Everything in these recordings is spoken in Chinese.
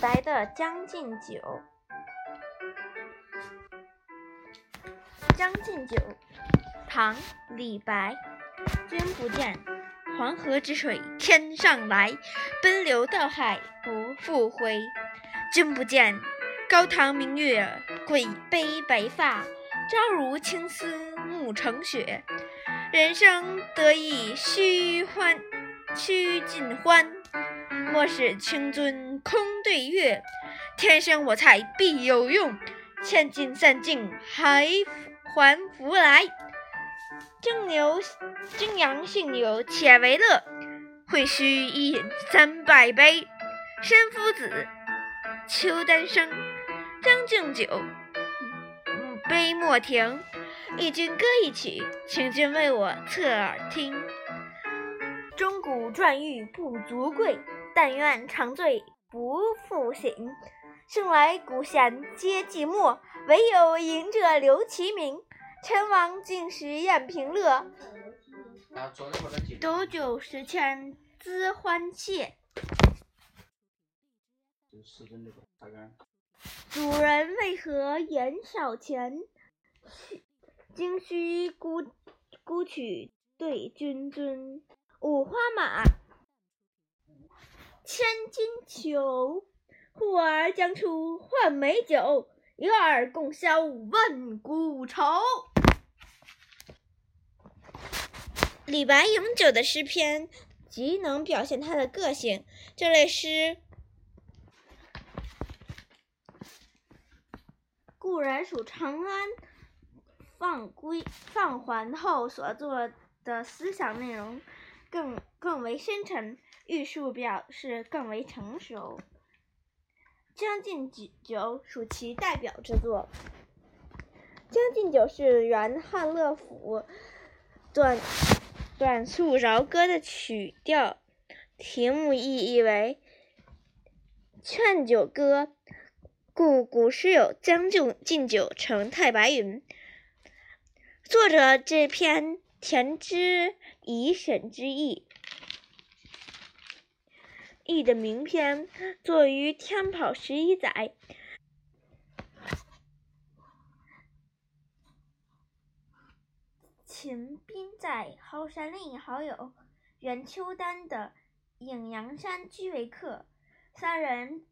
白的《将进酒》。《将进酒》，唐·李白。君不见，黄河之水天上来，奔流到海不复回。君不见，高堂明月贵悲白发，朝如青丝暮成雪。人生得意须欢，须尽欢。莫使清樽空对月，天生我材必有用，千金散尽还还复来。蒸牛蒸羊信牛且为乐，会须一饮三百杯。申夫子，邱丹生，将进酒，杯莫停。与君歌一曲，请君为我侧耳听。钟鼓馔玉不足贵，但愿长醉不复醒。生来古贤皆寂寞，唯有饮者留其名。陈王进食宴平乐，斗酒十千恣欢谑。主人为何言少钱？今须沽沽取对君尊。五花马，千金裘。呼儿将出换美酒，与尔共销万古愁。李白咏酒的诗篇极能表现他的个性。这类诗固然属长安放归放还后所作的思想内容更更为深沉，玉树表示更为成熟。《将进酒》属其代表之作，《将进酒》是元汉乐府短。短促饶歌的曲调，题目意义为劝酒歌，故古诗有“将进进酒，成太白云”。作者这篇填之以审之意，意的名篇作于天宝十一载。秦斌在蒿山另一好友袁秋丹的隐阳山居为客，三人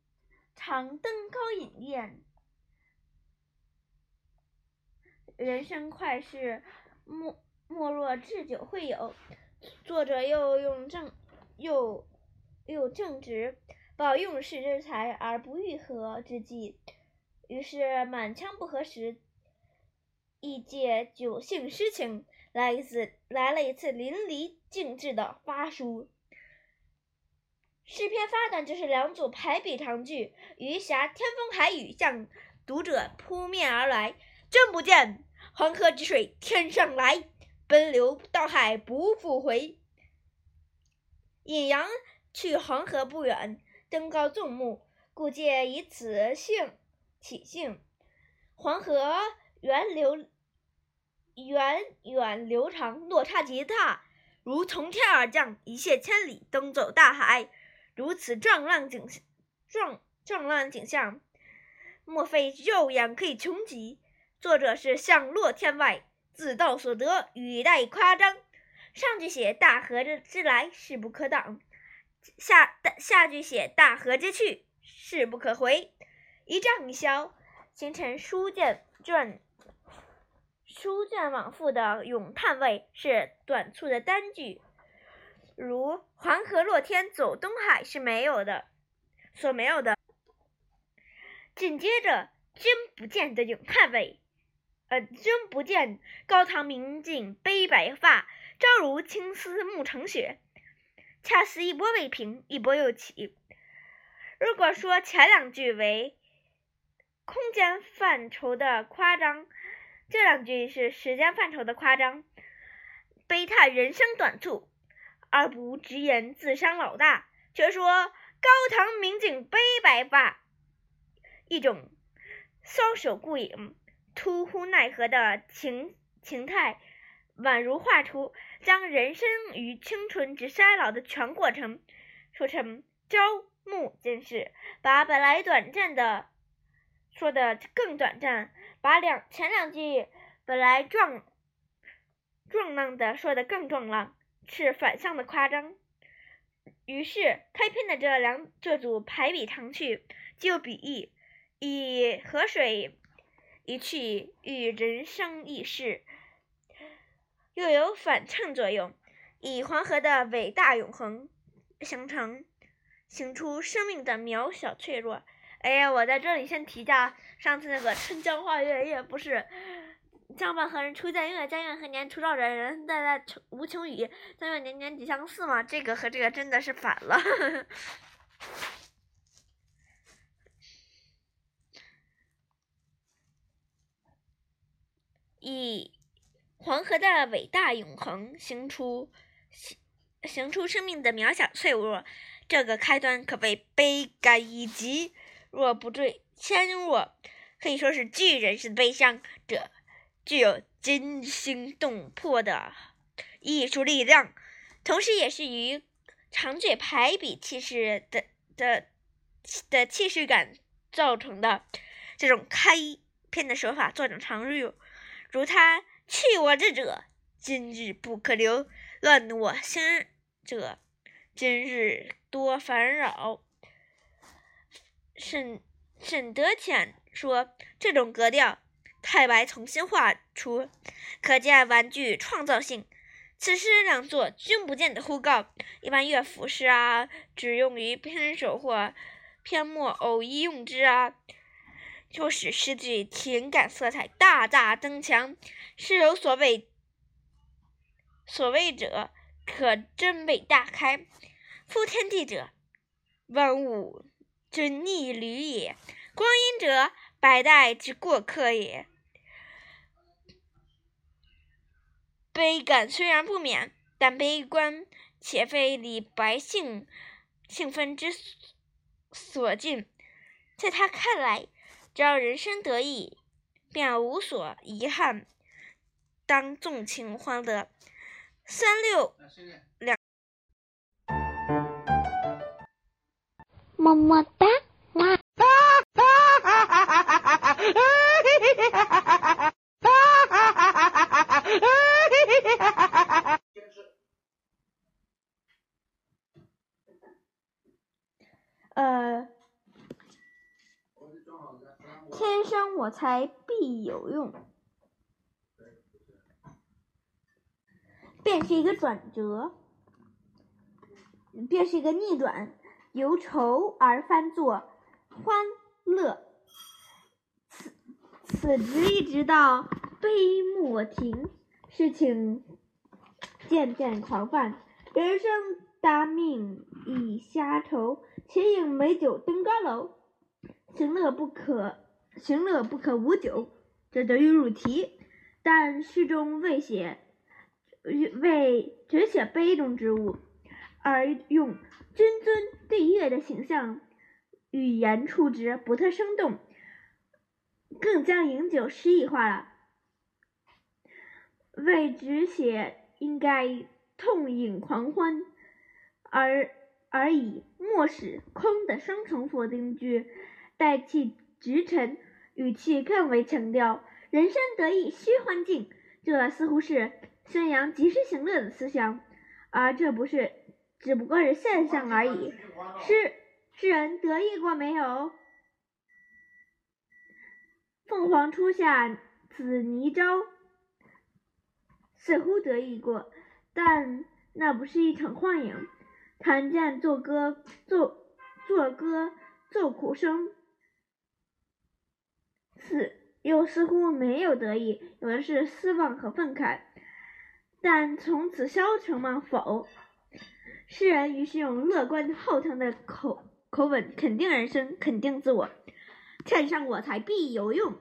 常登高饮宴。人生快事莫莫若置酒会友，作者又用正又又正直保用世之才而不欲合之计，于是满腔不合时，亦借酒兴诗情。来一次，来了一次淋漓尽致的发书。诗篇发端就是两组排比长句：“余霞天风海雨向读者扑面而来，君不见，黄河之水天上来，奔流到海不复回。”隐阳去黄河不远，登高纵目，故借以此兴起兴。黄河源流。源远流长，落差极大，如从天而降，一泻千里，东走大海。如此壮浪景壮壮浪景象，莫非肉眼可以穷极？作者是向落天外，自道所得，语带夸张。上句写大河之之来，势不可挡；下下句写大河之去，势不可回。一涨一消，形成书卷卷。书卷往复的咏叹味是短促的单句，如“黄河落天走东海”是没有的，所没有的。紧接着“君不见”的咏叹味，呃，“君不见，高堂明镜悲白发，朝如青丝暮成雪”，恰似一波未平，一波又起。如果说前两句为空间范畴的夸张。这两句是时间范畴的夸张，悲叹人生短促，而不直言自伤老大，却说高堂明镜悲白发，一种搔首顾影、突乎奈何的情情态，宛如画出将人生与青春之衰老的全过程，说成朝暮间事，把本来短暂的说的更短暂，把两前两句本来壮壮浪的说的更壮浪，是反向的夸张。于是开篇的这两这组排比长去，就比喻，以河水一去，与人生一世，又有反衬作用，以黄河的伟大永恒形成，形出生命的渺小脆弱。哎呀，我在这里先提一下，上次那个春江花月夜不是。江畔何人初见月？江月何年初照人？人在在无穷已。江月年年几相似嘛？这个和这个真的是反了。以黄河的伟大永恒，行出行行出生命的渺小脆弱，这个开端可谓悲感以极。若不坠千弱，可以说是巨人式的悲伤。这。具有惊心动魄的艺术力量，同时也是与长句排比气势的的的气势感造成的这种开篇的手法作者常用。如他去我之者，今日不可留；乱我心者，今日多烦扰。沈沈德潜说，这种格调。太白重新画出，可见玩具创造性。此诗两作君不见的呼告，一般乐府诗啊，只用于篇首或篇末偶一用之啊，就使诗句情感色彩大大增强。诗有所谓，所谓者可真伪大开。夫天地者，万物之逆旅也；光阴者，百代之过客也。悲感虽然不免，但悲观且非理百姓兴奋之所尽。在他看来，只要人生得意，便无所遗憾，当纵情欢乐。三六两，么么哒。才必有用，便是一个转折，便是一个逆转，由愁而翻作欢乐，此此直一直到杯莫停，事情渐渐狂泛，人生搭命已瞎愁。且饮美酒登高楼，行乐不可行乐不可无酒，这得于入题。但诗中未写，未只写杯中之物，而用君尊对月的形象，语言处之不特生动，更将饮酒诗意化了。为只写应该痛饮狂欢，而。而以莫使空的双重否定句代替直陈，语气更为强调人生得意须欢尽。这似乎是宣扬及时行乐的思想，而这不是，只不过是现象而已。诗诗人得意过没有？凤凰初下紫泥朝，似乎得意过，但那不是一场幻影。弹剑作歌，奏作歌奏苦声，似又似乎没有得意，有的是失望和愤慨。但从此消沉吗？否。诗人于是用乐观好强的口口吻肯定人生，肯定自我。天上我材必有用，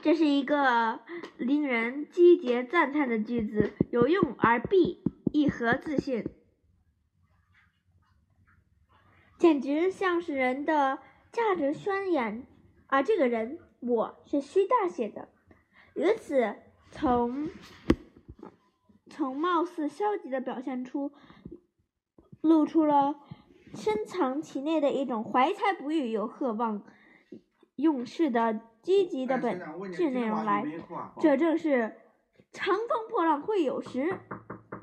这是一个令人击节赞叹的句子。有用而必，一何自信？简直像是人的价值宣言，而这个人我是虚大写的，由此从从貌似消极的表现出，露出了深藏其内的一种怀才不遇又渴望用事的积极的本质内容来。这正是长风破浪会有时。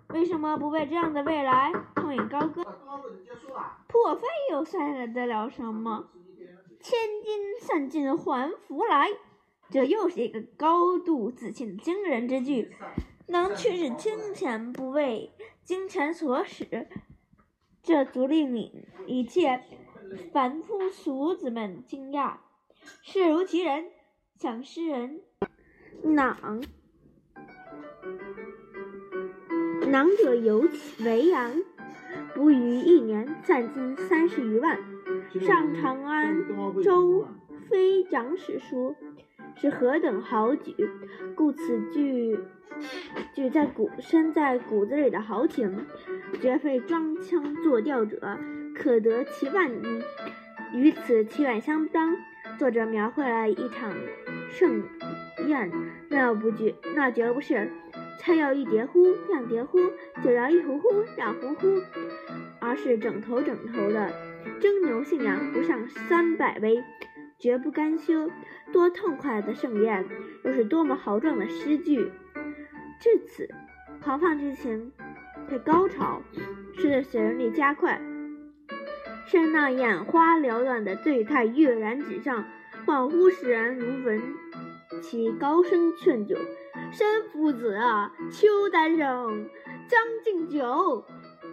为什么不为这样的未来痛饮高歌？破费又算得了什么？千金散尽还复来。这又是一个高度自信的惊人之句，能驱使金钱不为金钱所使，这足令你一切凡夫俗子们惊讶。视如其人，想诗人囊。囊者有为阳，不于一年散金三十余万。上长安州飞长史书，是何等豪举！故此句句在骨深在骨子里的豪情，绝非装腔作调者可得其万一。与此气概相当，作者描绘了一场盛宴，那不绝那绝不是。菜要一碟乎，两碟乎；酒要一壶乎，两壶乎，而是整头整头的蒸牛信羊不上三百杯，绝不甘休。多痛快的盛宴，又是多么豪壮的诗句！至此，狂放之情的高潮，诗的旋律加快，是那眼花缭乱的醉态跃然纸上，恍惚使人如闻其高声劝酒。申夫子啊，邱丹生，将进酒，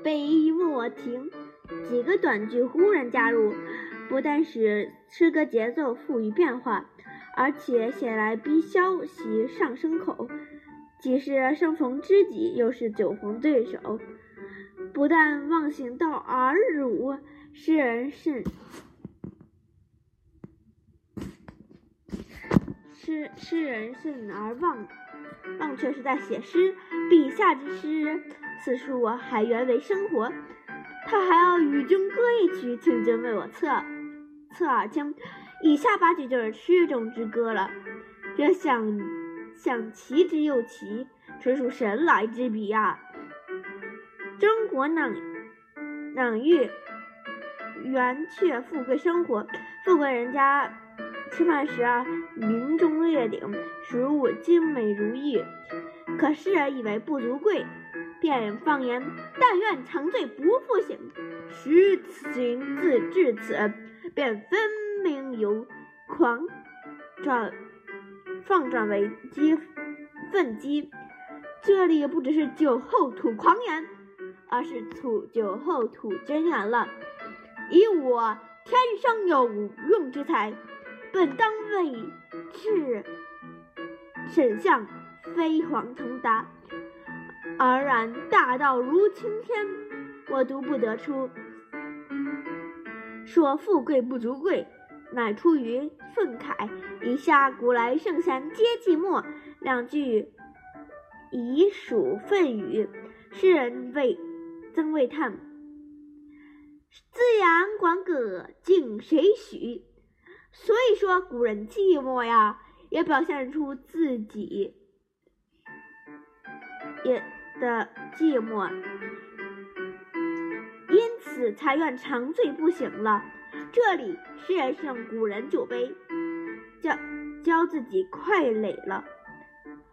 杯莫停。几个短句忽然加入，不但使诗歌节奏富于变化，而且写来逼消息上升口，既是生逢知己，又是酒逢对手，不但忘形到耳辱，诗人甚。诗诗人甚而忘。忘却是在写诗，笔下之诗，此处还原为生活。他还要与君歌一曲，请君为我侧侧耳听。以下八句就是诗中之歌了。这想想奇之又奇，纯属神来之笔啊！中国冷冷玉圆却富贵生活，富贵人家。吃饭时啊，明中列鼎，食物精美如玉。可世人以为不足贵，便放言：“但愿长醉不复醒。”事情自至此，便分明由狂转放转为激愤激。这里不只是酒后吐狂言，而是吐酒后吐真言了。以我天生有用之才。本当为至沈相飞黄腾达，而然大道如青天，我独不得出。说富贵不足贵，乃出于愤慨。以下古来圣贤皆寂寞两句，已属愤语。诗人为曾谓叹：自阳广葛，敬谁许？所以说，古人寂寞呀，也表现出自己也的寂寞，因此才愿长醉不醒了。这里诗人是用古人酒杯教教自己快垒了。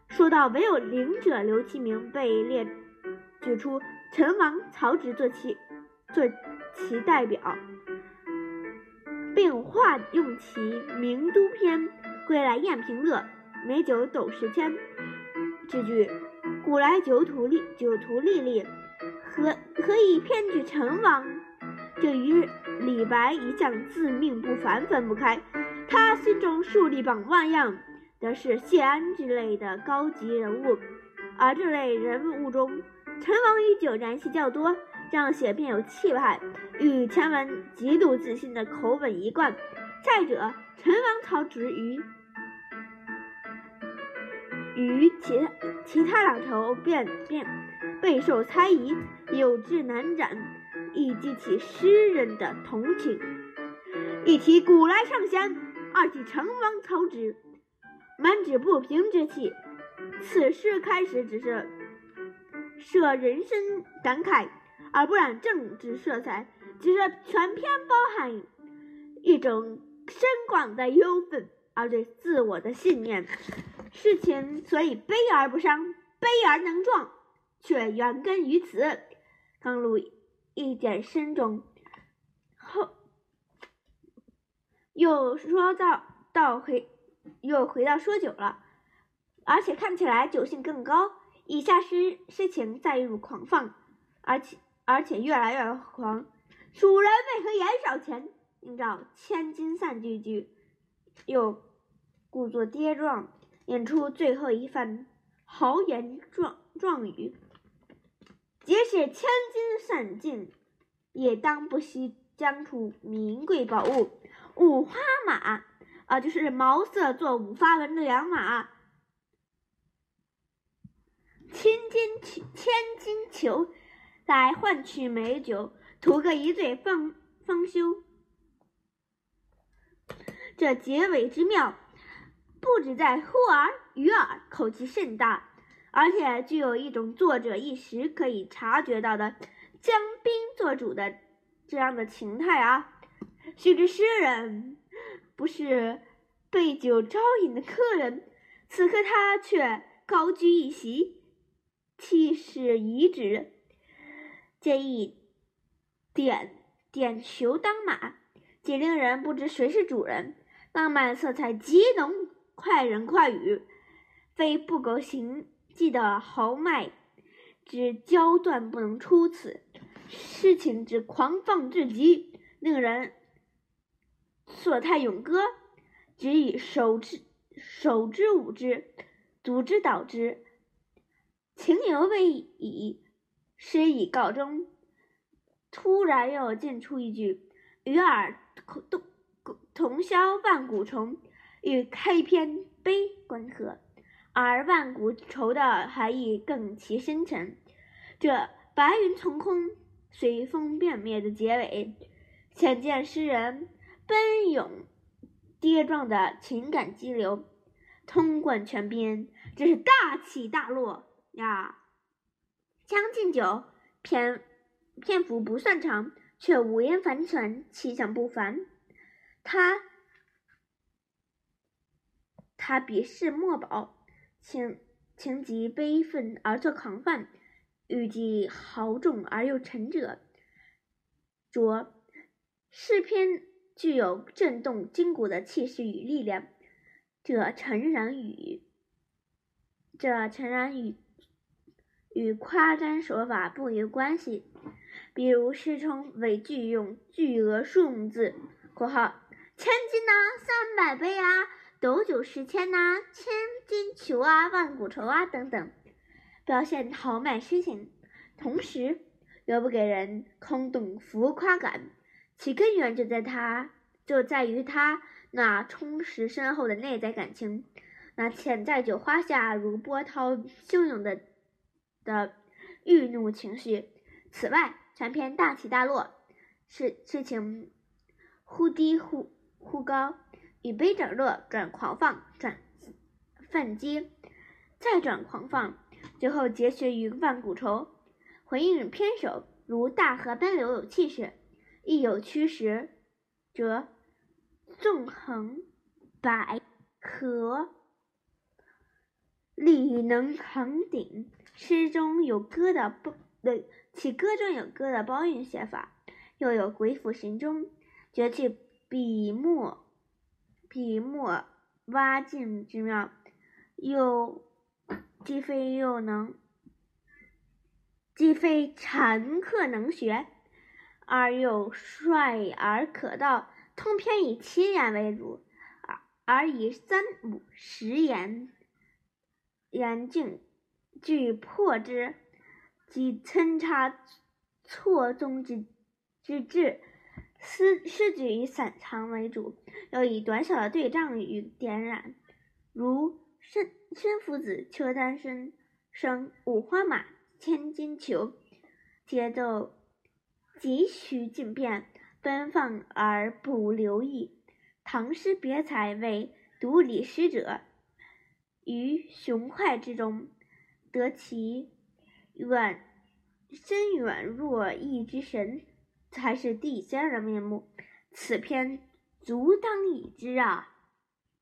说到唯有灵者刘其明被列举出陈王曹植做其做其代表。并化用其《名都篇》归来宴平乐，美酒斗十千。这句古来酒徒历酒徒历历，何何以偏举陈王？这与李白一向自命不凡分不开。他心中树立榜万样的是谢安之类的高级人物，而这类人物中，陈王与酒沾系较多。这样写便有气派，与前文极度自信的口吻一贯。再者，陈王曹植与与其其他两头便便备受猜疑，有志难展，亦激起诗人的同情。一提古来圣贤，二提陈王曹植，满纸不平之气。此诗开始只是设人生感慨。而不染政治色彩，只是全篇包含一种深广的忧愤，而对自我的信念。事情所以悲而不伤，悲而能壮，却源根于此。刚入一点深中，后又说到到回，又回到说酒了，而且看起来酒性更高。以下诗诗情再入狂放，而且而且越来越狂。蜀人为何言少钱？应照千金散句句，又故作跌撞。演出最后一番豪言壮壮语，即使千金散尽，也当不惜将出名贵宝物五花马啊，就是毛色做五花纹的良马，千金球千金裘来换取美酒，图个一醉方方休。这结尾之妙。不止在忽而于耳，口气甚大，而且具有一种作者一时可以察觉到的将宾做主的这样的情态啊！须知诗人不是被酒招引的客人，此刻他却高居一席，气势宜直，建议点点球当马，既令人不知谁是主人，浪漫色彩极浓。快人快语，非不苟行迹的豪迈之焦断不能出此。诗情之狂放至极，令人所叹咏歌，只以手之手之舞之，足之蹈之，情犹未已，诗已告终。突然又进出一句：“与尔同同销万古愁。”与开篇悲关合，而万古愁的含义更其深沉。这白云从空，随风变灭的结尾，显见诗人奔涌跌撞的情感激流，通贯全篇，真是大起大落呀！《将进酒》篇篇幅不算长，却五言繁传，气象不凡。他。他鄙视墨宝，情情急悲愤而作狂放，语气豪重而又沉着。着诗篇具有震动筋骨的气势与力量。这诚然与这诚然与与夸张手法不无关系。比如诗中为句用巨额数目字（括号千金呐，三百杯啊）。斗酒十千呐，千金裘啊，万古愁啊，等等，表现豪迈诗情，同时又不给人空洞浮夸感，其根源就在他就在于他那充实深厚的内在感情，那潜在酒花下如波涛汹涌的的郁怒情绪。此外，全篇大起大落，事事情忽低忽忽高。以悲转乐，转狂放，转愤激，再转狂放，最后结学于万古愁。回应偏首，如大河奔流有气势，亦有虚实，则纵横捭阖，力能扛鼎。诗中有歌的包，其歌中有歌的包韵写法，又有鬼斧神工，绝去笔墨。笔墨挖尽之妙，又既非又能，既非禅客能学，而又率而可道。通篇以七言为主，而而以三五十言言境具破之，即参差错综之之志。诗诗句以散长为主，又以短小的对仗与点染，如“身身夫子，车丹参，生五花马，千金裘”，节奏急需进变，奔放而不留意。唐诗别才为独理诗者，于雄快之中，得其远深远若异之神。才是地仙人面目。此篇足当已知啊。